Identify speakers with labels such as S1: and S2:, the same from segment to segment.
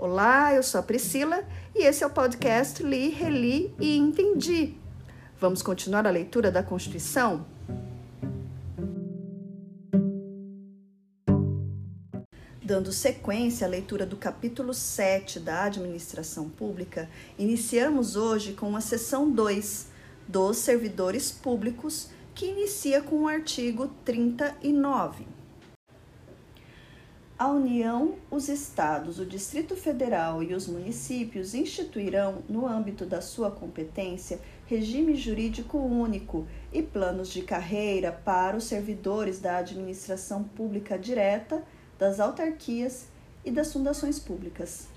S1: Olá, eu sou a Priscila e esse é o podcast Li, Reli e Entendi. Vamos continuar a leitura da Constituição? Dando sequência à leitura do capítulo 7 da Administração Pública, iniciamos hoje com a seção 2 dos servidores públicos, que inicia com o artigo 39. A União, os Estados, o Distrito Federal e os municípios instituirão, no âmbito da sua competência, regime jurídico único e planos de carreira para os servidores da administração pública direta das autarquias e das fundações públicas.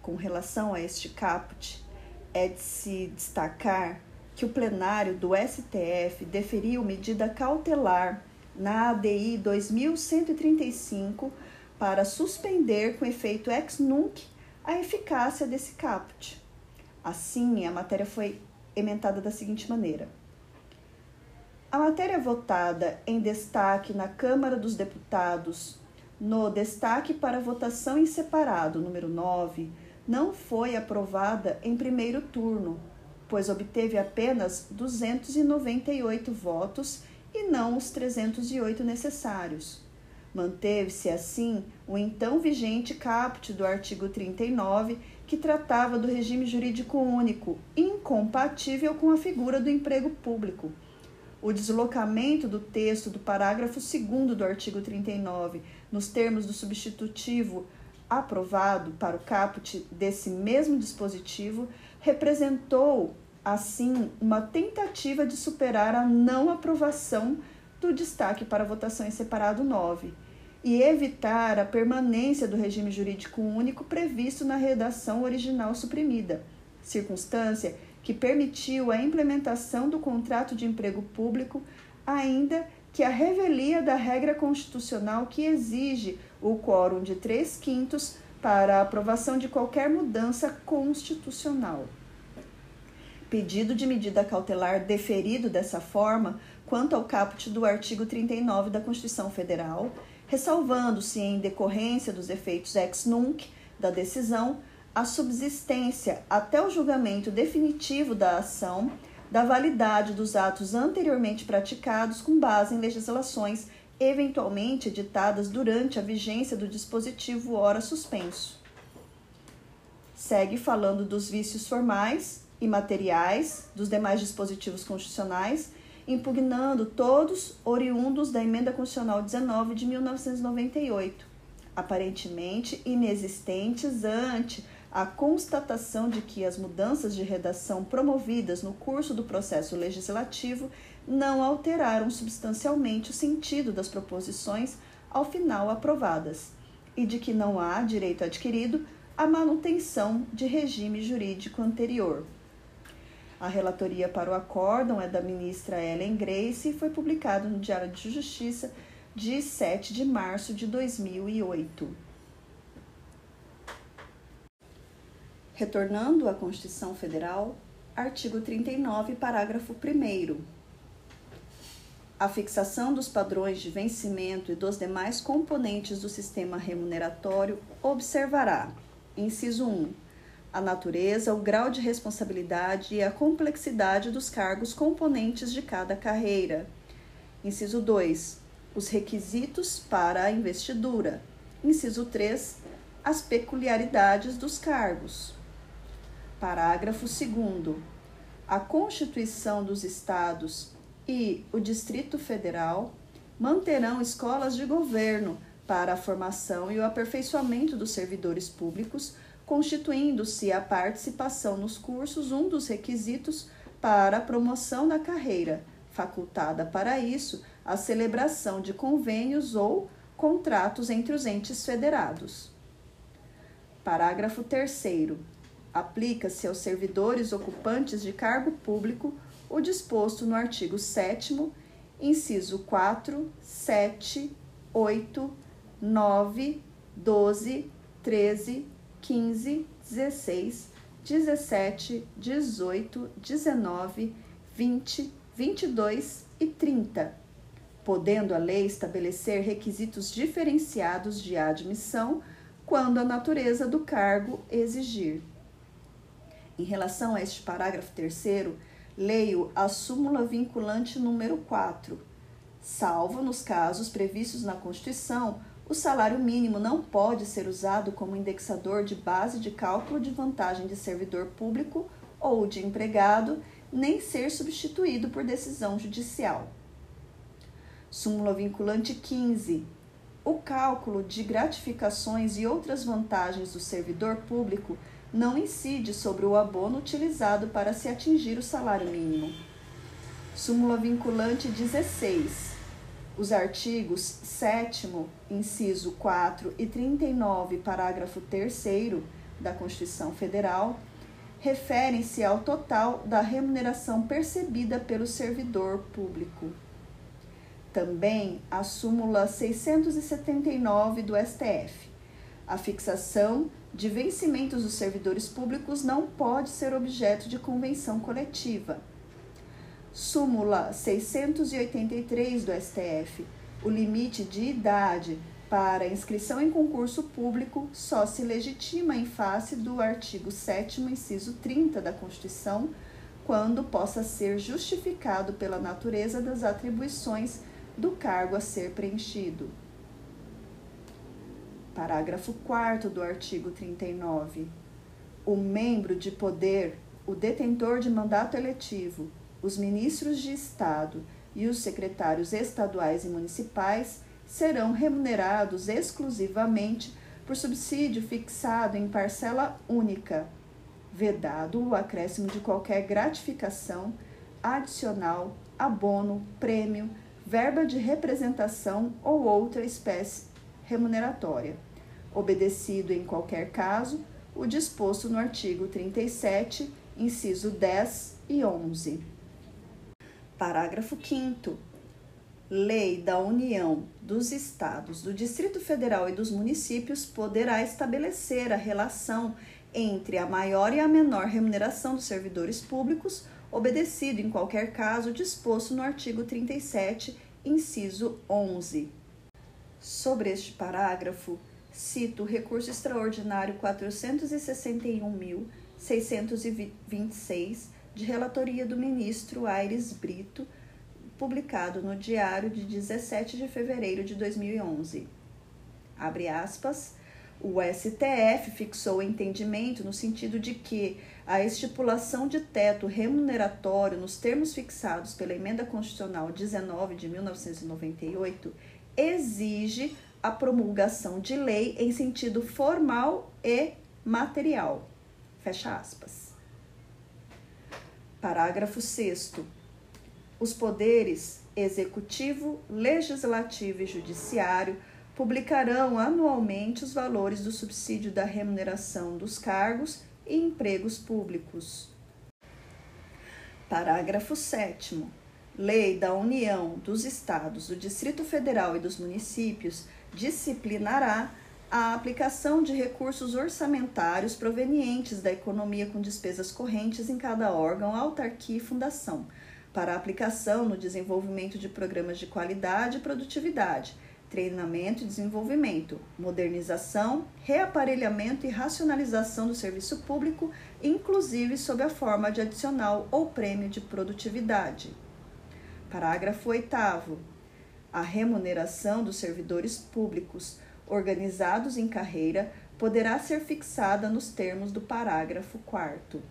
S1: Com relação a este caput, é de se destacar que o plenário do STF deferiu medida cautelar na ADI 2135 para suspender com efeito ex nunc a eficácia desse caput. Assim, a matéria foi emendada da seguinte maneira: a matéria votada em destaque na Câmara dos Deputados no destaque para votação em separado, número 9, não foi aprovada em primeiro turno, pois obteve apenas 298 votos e não os 308 necessários. Manteve-se assim o então vigente caput do artigo 39, que tratava do regime jurídico único, incompatível com a figura do emprego público. O deslocamento do texto do parágrafo 2 do artigo 39 nos termos do substitutivo aprovado para o caput desse mesmo dispositivo, representou, assim, uma tentativa de superar a não aprovação do destaque para votação em separado 9 e evitar a permanência do regime jurídico único previsto na redação original suprimida, circunstância que permitiu a implementação do contrato de emprego público, ainda que a revelia da regra constitucional que exige o quórum de três quintos para a aprovação de qualquer mudança constitucional. Pedido de medida cautelar deferido dessa forma quanto ao caput do artigo 39 da Constituição Federal, ressalvando-se em decorrência dos efeitos ex nunc da decisão a subsistência até o julgamento definitivo da ação da validade dos atos anteriormente praticados com base em legislações eventualmente editadas durante a vigência do dispositivo ora suspenso. Segue falando dos vícios formais e materiais dos demais dispositivos constitucionais, impugnando todos oriundos da Emenda Constitucional 19 de 1998, aparentemente inexistentes ante a constatação de que as mudanças de redação promovidas no curso do processo legislativo não alteraram substancialmente o sentido das proposições ao final aprovadas, e de que não há direito adquirido à manutenção de regime jurídico anterior. A relatoria para o acórdão é da ministra Ellen Grace e foi publicado no Diário de Justiça de 7 de março de 2008. Retornando à Constituição Federal, artigo 39, parágrafo 1. A fixação dos padrões de vencimento e dos demais componentes do sistema remuneratório observará: inciso 1. A natureza, o grau de responsabilidade e a complexidade dos cargos componentes de cada carreira. Inciso 2. Os requisitos para a investidura. Inciso 3. As peculiaridades dos cargos. Parágrafo 2. A Constituição dos Estados e o Distrito Federal manterão escolas de governo para a formação e o aperfeiçoamento dos servidores públicos, constituindo-se a participação nos cursos um dos requisitos para a promoção na carreira, facultada para isso a celebração de convênios ou contratos entre os entes federados. Parágrafo 3 aplica-se aos servidores ocupantes de cargo público o disposto no artigo 7, inciso 4, 7, 8, 9, 12, 13, 15, 16, 17, 18, 19, 20, 22 e 30, podendo a lei estabelecer requisitos diferenciados de admissão quando a natureza do cargo exigir. Em relação a este parágrafo terceiro, leio a súmula vinculante número 4. Salvo nos casos previstos na Constituição, o salário mínimo não pode ser usado como indexador de base de cálculo de vantagem de servidor público ou de empregado, nem ser substituído por decisão judicial. Súmula vinculante 15. O cálculo de gratificações e outras vantagens do servidor público não incide sobre o abono utilizado para se atingir o salário mínimo. Súmula vinculante 16. Os artigos 7, inciso 4 e 39, parágrafo 3 da Constituição Federal referem-se ao total da remuneração percebida pelo servidor público também a súmula 679 do STF. A fixação de vencimentos dos servidores públicos não pode ser objeto de convenção coletiva. Súmula 683 do STF. O limite de idade para inscrição em concurso público só se legitima em face do artigo 7, inciso 30 da Constituição, quando possa ser justificado pela natureza das atribuições do cargo a ser preenchido. Parágrafo 4 do artigo 39. O membro de poder, o detentor de mandato eletivo, os ministros de Estado e os secretários estaduais e municipais serão remunerados exclusivamente por subsídio fixado em parcela única, vedado o acréscimo de qualquer gratificação adicional, abono, prêmio, verba de representação ou outra espécie remuneratória, obedecido em qualquer caso o disposto no artigo 37, inciso 10 e 11. Parágrafo 5 Lei da União, dos Estados, do Distrito Federal e dos municípios poderá estabelecer a relação entre a maior e a menor remuneração dos servidores públicos obedecido em qualquer caso disposto no artigo 37, inciso 11. Sobre este parágrafo, cito o recurso extraordinário 461.626 de relatoria do ministro Aires Brito, publicado no Diário de 17 de fevereiro de 2011. Abre aspas. O STF fixou o entendimento no sentido de que a estipulação de teto remuneratório nos termos fixados pela Emenda Constitucional 19 de 1998 exige a promulgação de lei em sentido formal e material. Fecha aspas. Parágrafo 6. Os poderes executivo, legislativo e judiciário publicarão anualmente os valores do subsídio da remuneração dos cargos e empregos públicos. Parágrafo 7. Lei da União, dos Estados, do Distrito Federal e dos municípios disciplinará a aplicação de recursos orçamentários provenientes da economia com despesas correntes em cada órgão, autarquia e fundação, para aplicação no desenvolvimento de programas de qualidade e produtividade treinamento e desenvolvimento, modernização, reaparelhamento e racionalização do serviço público, inclusive sob a forma de adicional ou prêmio de produtividade. Parágrafo 8. A remuneração dos servidores públicos organizados em carreira poderá ser fixada nos termos do parágrafo 4.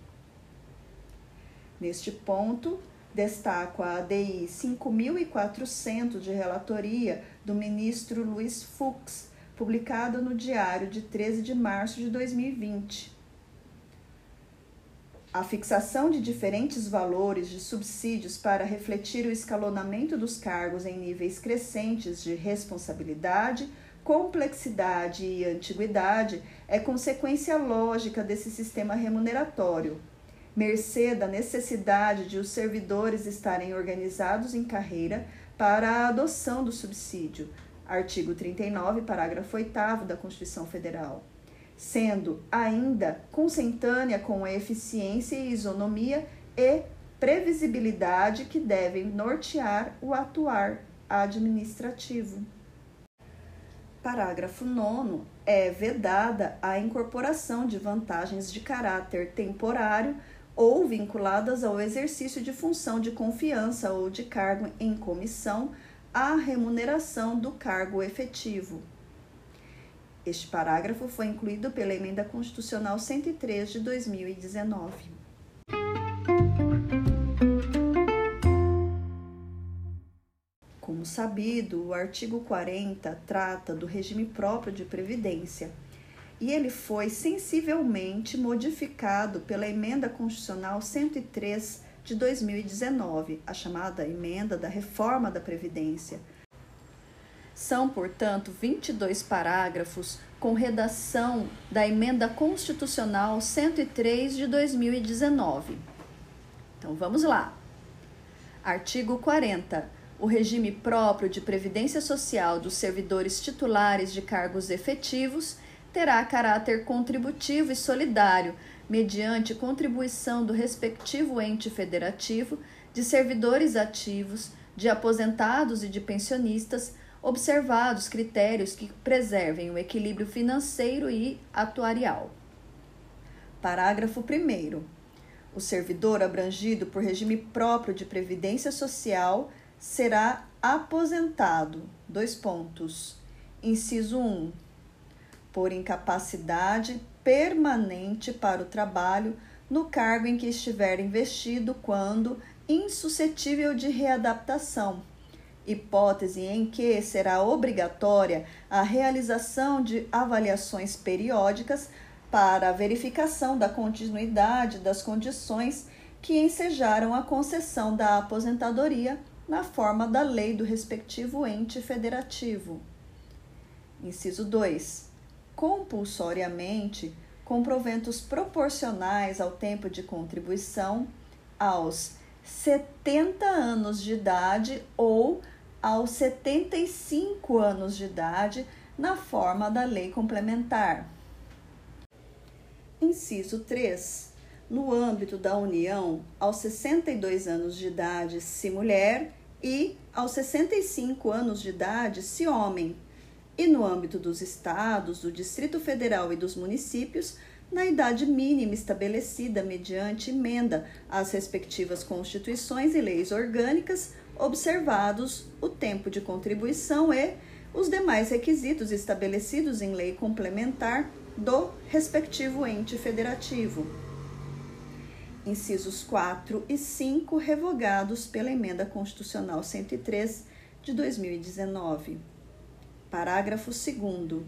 S1: Neste ponto, Destaco a ADI 5400 de relatoria do ministro Luiz Fux, publicada no Diário de 13 de março de 2020. A fixação de diferentes valores de subsídios para refletir o escalonamento dos cargos em níveis crescentes de responsabilidade, complexidade e antiguidade é consequência lógica desse sistema remuneratório mercê da necessidade de os servidores estarem organizados em carreira para a adoção do subsídio, artigo 39, parágrafo 8 da Constituição Federal, sendo ainda consentânea com a eficiência e isonomia e previsibilidade que devem nortear o atuar administrativo. Parágrafo 9. É vedada a incorporação de vantagens de caráter temporário ou vinculadas ao exercício de função de confiança ou de cargo em comissão à remuneração do cargo efetivo. Este parágrafo foi incluído pela Emenda Constitucional 103 de 2019. Sabido, o artigo 40 trata do regime próprio de previdência e ele foi sensivelmente modificado pela Emenda Constitucional 103 de 2019, a chamada Emenda da Reforma da Previdência. São, portanto, 22 parágrafos com redação da Emenda Constitucional 103 de 2019. Então vamos lá. Artigo 40 o regime próprio de previdência social dos servidores titulares de cargos efetivos terá caráter contributivo e solidário, mediante contribuição do respectivo ente federativo, de servidores ativos, de aposentados e de pensionistas, observados critérios que preservem o equilíbrio financeiro e atuarial. Parágrafo 1. O servidor abrangido por regime próprio de previdência social será aposentado. Dois pontos. Inciso 1. Por incapacidade permanente para o trabalho no cargo em que estiver investido quando insuscetível de readaptação, hipótese em que será obrigatória a realização de avaliações periódicas para a verificação da continuidade das condições que ensejaram a concessão da aposentadoria na forma da lei do respectivo ente federativo. Inciso 2. Compulsoriamente, com proventos proporcionais ao tempo de contribuição, aos 70 anos de idade ou aos 75 anos de idade, na forma da lei complementar. Inciso 3 no âmbito da União, aos 62 anos de idade, se mulher, e aos 65 anos de idade, se homem. E no âmbito dos estados, do Distrito Federal e dos municípios, na idade mínima estabelecida mediante emenda às respectivas constituições e leis orgânicas, observados o tempo de contribuição e os demais requisitos estabelecidos em lei complementar do respectivo ente federativo incisos 4 e 5, revogados pela Emenda Constitucional 103 de 2019. Parágrafo 2.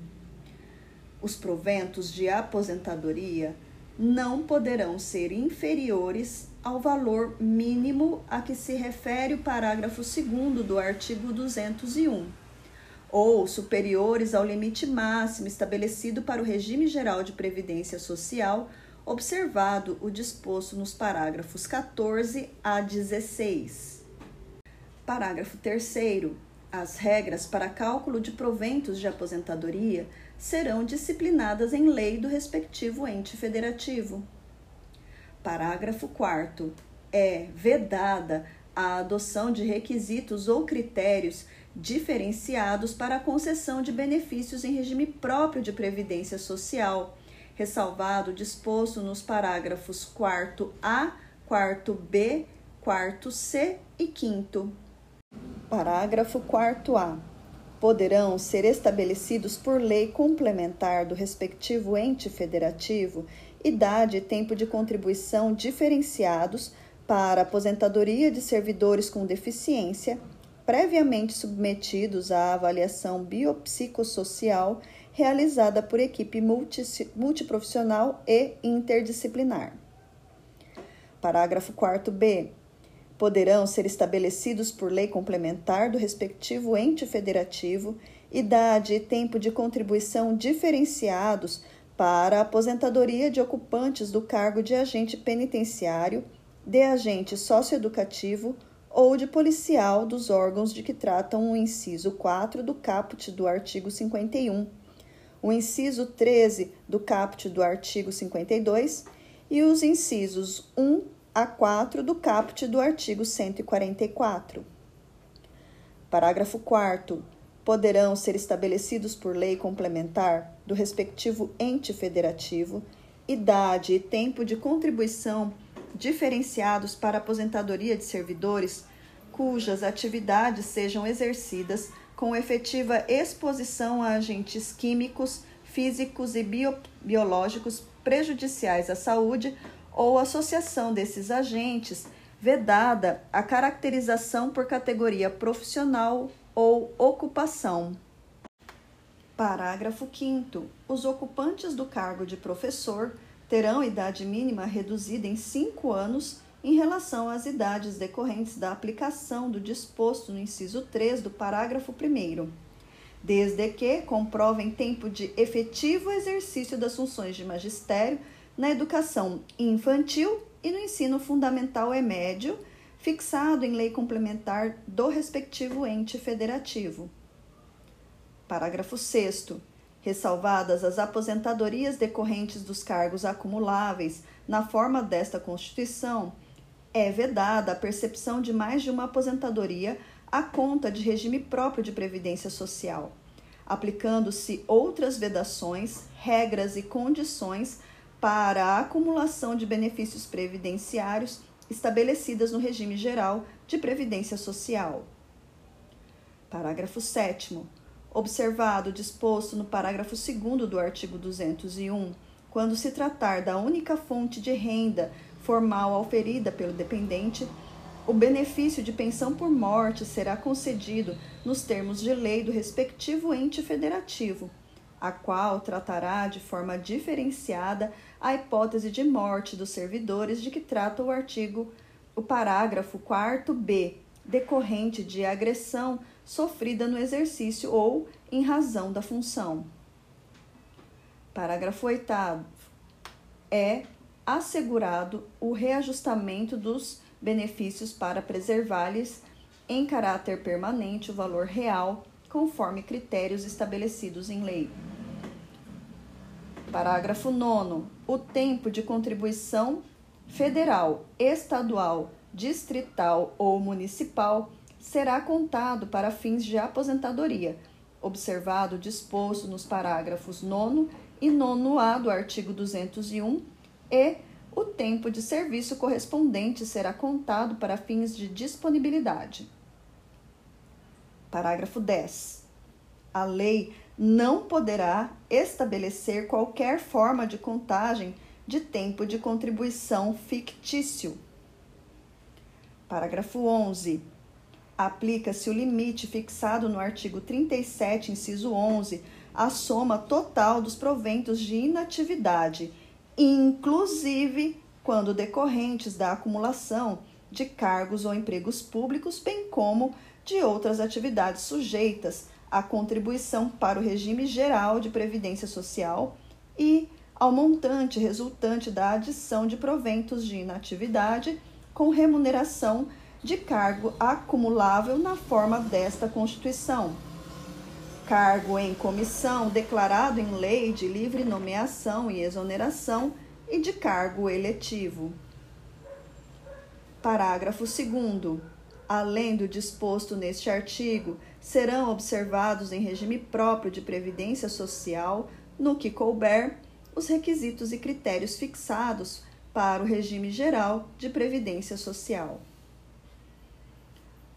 S1: Os proventos de aposentadoria não poderão ser inferiores ao valor mínimo a que se refere o parágrafo 2 do artigo 201, ou superiores ao limite máximo estabelecido para o regime geral de previdência social observado o disposto nos parágrafos 14 a 16. Parágrafo 3. As regras para cálculo de proventos de aposentadoria serão disciplinadas em lei do respectivo ente federativo. Parágrafo 4. É vedada a adoção de requisitos ou critérios diferenciados para a concessão de benefícios em regime próprio de previdência social ressalvado disposto nos parágrafos 4 A, 4 B, 4 C e 5 Parágrafo 4 A. Poderão ser estabelecidos por lei complementar do respectivo ente federativo idade e tempo de contribuição diferenciados para aposentadoria de servidores com deficiência, previamente submetidos à avaliação biopsicossocial realizada por equipe multi, multiprofissional e interdisciplinar. Parágrafo 4b. Poderão ser estabelecidos por lei complementar do respectivo ente federativo idade e tempo de contribuição diferenciados para a aposentadoria de ocupantes do cargo de agente penitenciário, de agente socioeducativo ou de policial dos órgãos de que tratam o inciso 4 do caput do artigo 51 o inciso 13 do caput do artigo 52 e os incisos 1 a 4 do caput do artigo 144. Parágrafo 4 poderão ser estabelecidos por lei complementar do respectivo ente federativo, idade e tempo de contribuição diferenciados para aposentadoria de servidores cujas atividades sejam exercidas com efetiva exposição a agentes químicos, físicos e bio biológicos prejudiciais à saúde ou associação desses agentes, vedada a caracterização por categoria profissional ou ocupação. Parágrafo 5. Os ocupantes do cargo de professor terão idade mínima reduzida em cinco anos em relação às idades decorrentes da aplicação do disposto no inciso 3 do parágrafo 1, desde que comprovem tempo de efetivo exercício das funções de magistério na educação infantil e no ensino fundamental e médio, fixado em lei complementar do respectivo ente federativo. Parágrafo 6. Ressalvadas as aposentadorias decorrentes dos cargos acumuláveis na forma desta Constituição, é vedada a percepção de mais de uma aposentadoria à conta de regime próprio de previdência social, aplicando-se outras vedações, regras e condições para a acumulação de benefícios previdenciários estabelecidas no regime geral de previdência social. Parágrafo 7 observado o disposto no parágrafo 2 do artigo 201, quando se tratar da única fonte de renda formal auferida pelo dependente, o benefício de pensão por morte será concedido nos termos de lei do respectivo ente federativo, a qual tratará de forma diferenciada a hipótese de morte dos servidores de que trata o artigo, o parágrafo 4b, decorrente de agressão sofrida no exercício ou em razão da função. Parágrafo 8. É assegurado o reajustamento dos benefícios para preservar-lhes em caráter permanente o valor real, conforme critérios estabelecidos em lei. Parágrafo 9. O tempo de contribuição federal, estadual, distrital ou municipal será contado para fins de aposentadoria, observado o disposto nos parágrafos 9 e 9A do artigo 201 e o tempo de serviço correspondente será contado para fins de disponibilidade. Parágrafo 10. A lei não poderá estabelecer qualquer forma de contagem de tempo de contribuição fictício. Parágrafo 11. Aplica-se o limite fixado no artigo 37, inciso 11, à soma total dos proventos de inatividade inclusive quando decorrentes da acumulação de cargos ou empregos públicos, bem como de outras atividades sujeitas à contribuição para o regime geral de previdência social e ao montante resultante da adição de proventos de inatividade com remuneração de cargo acumulável na forma desta Constituição. Cargo em comissão declarado em lei de livre nomeação e exoneração e de cargo eletivo. Parágrafo 2. Além do disposto neste artigo, serão observados em regime próprio de previdência social, no que couber, os requisitos e critérios fixados para o regime geral de previdência social.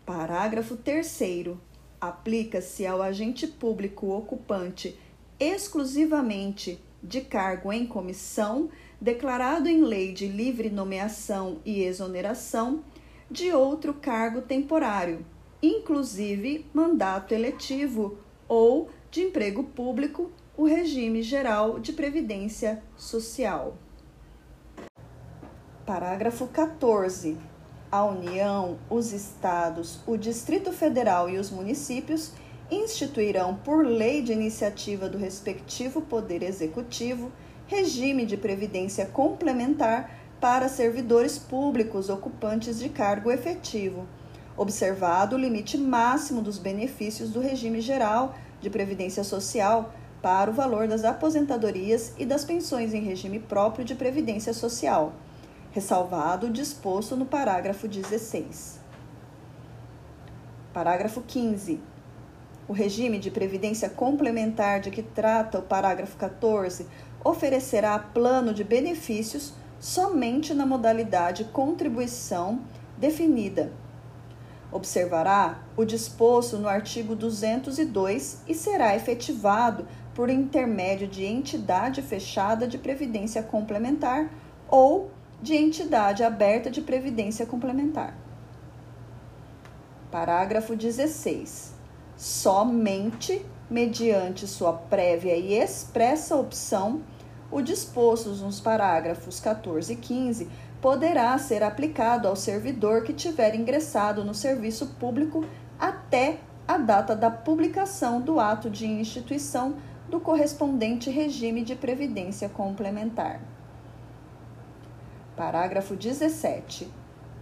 S1: Parágrafo 3 aplica-se ao agente público ocupante exclusivamente de cargo em comissão, declarado em lei de livre nomeação e exoneração, de outro cargo temporário, inclusive mandato eletivo ou de emprego público, o regime geral de previdência social. Parágrafo 14 a União, os estados, o Distrito Federal e os municípios instituirão, por lei de iniciativa do respectivo Poder Executivo, regime de previdência complementar para servidores públicos ocupantes de cargo efetivo, observado o limite máximo dos benefícios do regime geral de previdência social para o valor das aposentadorias e das pensões em regime próprio de previdência social ressalvado o disposto no parágrafo 16. Parágrafo 15. O regime de previdência complementar de que trata o parágrafo 14 oferecerá plano de benefícios somente na modalidade contribuição definida. Observará o disposto no artigo 202 e será efetivado por intermédio de entidade fechada de previdência complementar ou de entidade aberta de previdência complementar. Parágrafo 16. Somente mediante sua prévia e expressa opção o disposto nos parágrafos 14 e 15 poderá ser aplicado ao servidor que tiver ingressado no serviço público até a data da publicação do ato de instituição do correspondente regime de previdência complementar. Parágrafo 17.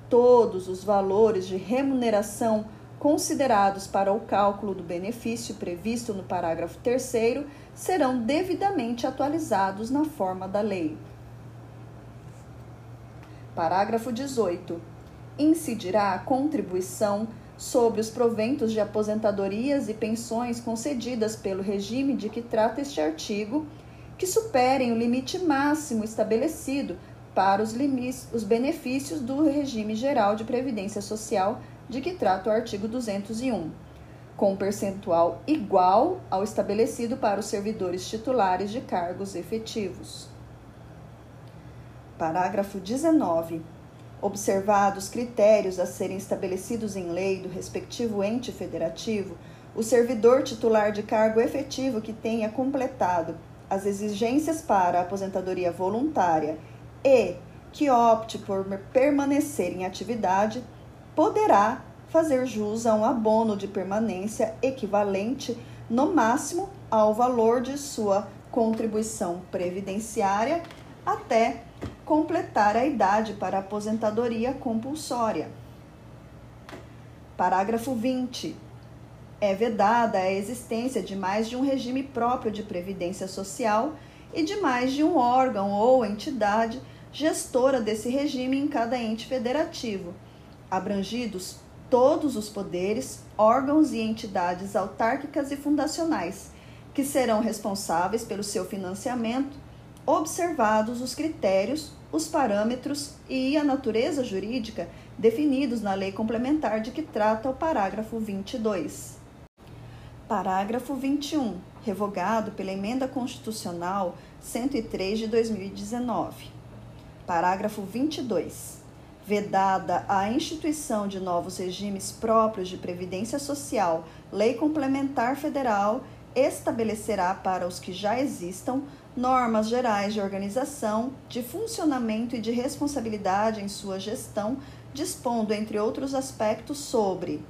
S1: Todos os valores de remuneração considerados para o cálculo do benefício previsto no parágrafo 3 serão devidamente atualizados na forma da lei. Parágrafo 18. Incidirá a contribuição sobre os proventos de aposentadorias e pensões concedidas pelo regime de que trata este artigo, que superem o limite máximo estabelecido para os, limites, os benefícios do regime geral de previdência social de que trata o artigo 201, com percentual igual ao estabelecido para os servidores titulares de cargos efetivos. Parágrafo 19. Observados critérios a serem estabelecidos em lei do respectivo ente federativo, o servidor titular de cargo efetivo que tenha completado as exigências para a aposentadoria voluntária e que opte por permanecer em atividade poderá fazer jus a um abono de permanência equivalente, no máximo, ao valor de sua contribuição previdenciária até completar a idade para aposentadoria compulsória. Parágrafo 20. É vedada a existência de mais de um regime próprio de previdência social e de mais de um órgão ou entidade gestora desse regime em cada ente federativo abrangidos todos os poderes, órgãos e entidades autárquicas e fundacionais, que serão responsáveis pelo seu financiamento, observados os critérios, os parâmetros e a natureza jurídica definidos na lei complementar de que trata o parágrafo 22. Parágrafo 21, revogado pela Emenda Constitucional 103 de 2019. Parágrafo 22 vedada a instituição de novos regimes próprios de previdência social, lei complementar federal estabelecerá para os que já existam normas gerais de organização, de funcionamento e de responsabilidade em sua gestão, dispondo, entre outros aspectos, sobre: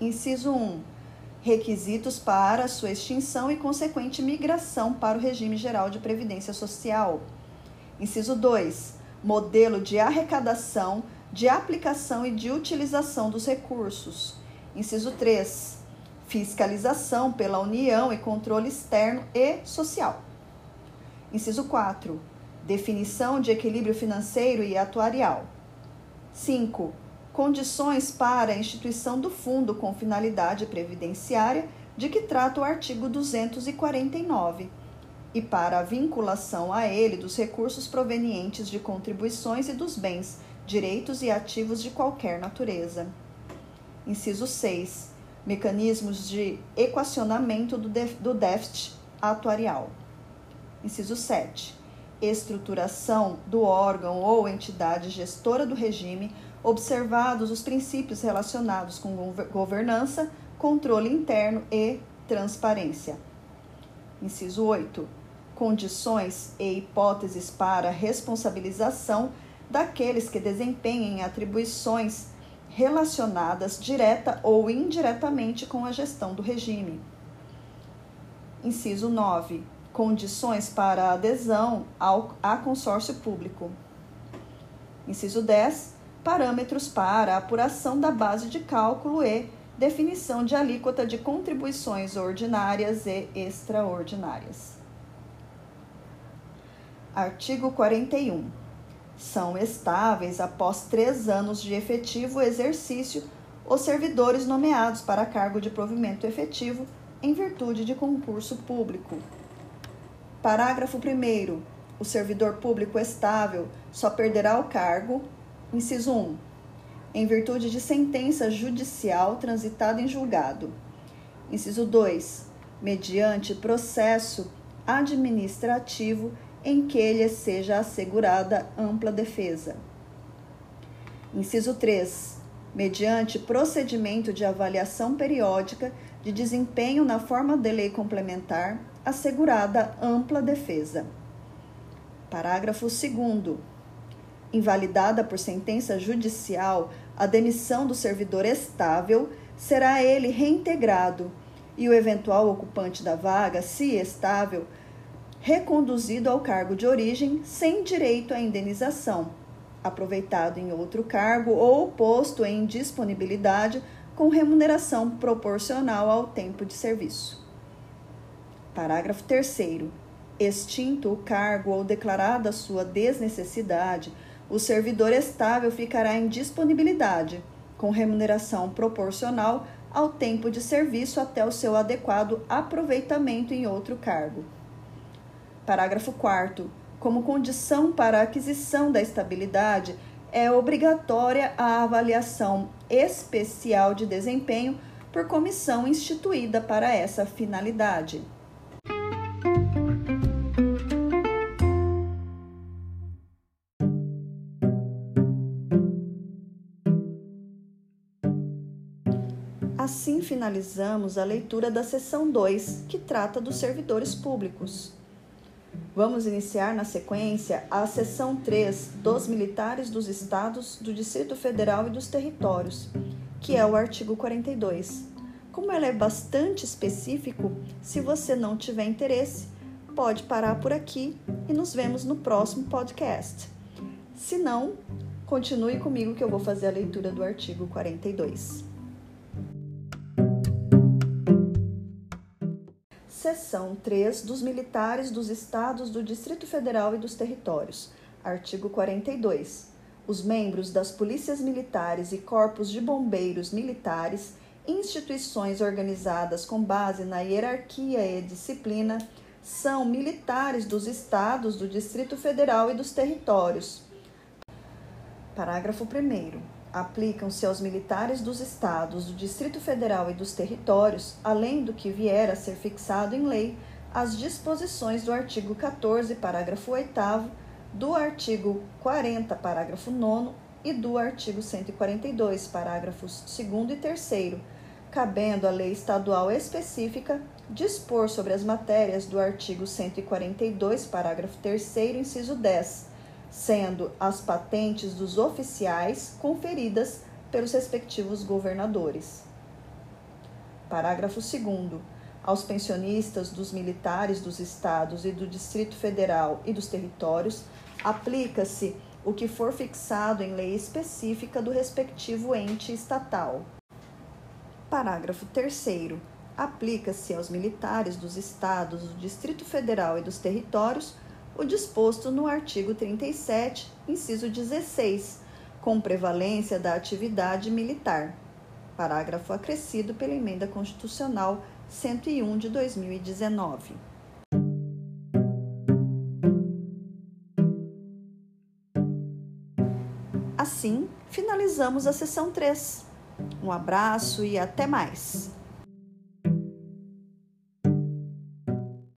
S1: inciso 1. Requisitos para sua extinção e consequente migração para o regime geral de previdência social. Inciso 2. Modelo de arrecadação de aplicação e de utilização dos recursos. Inciso 3. Fiscalização pela União e controle externo e social. Inciso 4. Definição de equilíbrio financeiro e atuarial. 5. Condições para a instituição do fundo com finalidade previdenciária, de que trata o artigo 249, e para a vinculação a ele dos recursos provenientes de contribuições e dos bens direitos e ativos de qualquer natureza. Inciso 6. Mecanismos de equacionamento do, déficit atuarial. Inciso 7. Estruturação do órgão ou entidade gestora do regime, observados os princípios relacionados com governança, controle interno e transparência. Inciso 8. Condições e hipóteses para responsabilização daqueles que desempenhem atribuições relacionadas direta ou indiretamente com a gestão do regime. Inciso 9. Condições para adesão ao, a consórcio público. Inciso 10. Parâmetros para apuração da base de cálculo e definição de alíquota de contribuições ordinárias e extraordinárias. Artigo 41 são estáveis após três anos de efetivo exercício os servidores nomeados para cargo de provimento efetivo em virtude de concurso público. Parágrafo 1. O servidor público estável só perderá o cargo, inciso 1, em virtude de sentença judicial transitada em julgado. Inciso 2, mediante processo administrativo em que lhe seja assegurada ampla defesa. Inciso 3. Mediante procedimento de avaliação periódica de desempenho na forma de lei complementar, assegurada ampla defesa. Parágrafo 2. Invalidada por sentença judicial, a demissão do servidor estável será ele reintegrado e o eventual ocupante da vaga, se estável, reconduzido ao cargo de origem sem direito à indenização, aproveitado em outro cargo ou posto em disponibilidade com remuneração proporcional ao tempo de serviço. Parágrafo 3. Extinto o cargo ou declarada sua desnecessidade, o servidor estável ficará em disponibilidade, com remuneração proporcional ao tempo de serviço até o seu adequado aproveitamento em outro cargo. Parágrafo 4. Como condição para a aquisição da estabilidade, é obrigatória a avaliação especial de desempenho por comissão instituída para essa finalidade. Finalizamos a leitura da seção 2, que trata dos servidores públicos. Vamos iniciar na sequência a seção 3 dos militares dos estados, do Distrito Federal e dos territórios, que é o artigo 42. Como ela é bastante específico, se você não tiver interesse, pode parar por aqui e nos vemos no próximo podcast. Se não, continue comigo que eu vou fazer a leitura do artigo 42. Seção 3 dos militares dos estados do Distrito Federal e dos territórios. Artigo 42. Os membros das polícias militares e corpos de bombeiros militares, instituições organizadas com base na hierarquia e disciplina, são militares dos estados do Distrito Federal e dos territórios. Parágrafo 1 aplicam-se aos militares dos estados, do Distrito Federal e dos territórios, além do que vier a ser fixado em lei, as disposições do artigo 14, parágrafo 8 do artigo 40, parágrafo 9 e do artigo 142, parágrafos 2 e 3, cabendo à lei estadual específica dispor sobre as matérias do artigo 142, parágrafo 3 inciso 10 sendo as patentes dos oficiais conferidas pelos respectivos governadores. Parágrafo 2. Aos pensionistas dos militares dos estados e do Distrito Federal e dos territórios, aplica-se o que for fixado em lei específica do respectivo ente estatal. Parágrafo 3. Aplica-se aos militares dos estados, do Distrito Federal e dos territórios o disposto no artigo 37, inciso 16, com prevalência da atividade militar. Parágrafo acrescido pela Emenda Constitucional 101 de 2019. Assim, finalizamos a sessão 3. Um abraço e até mais!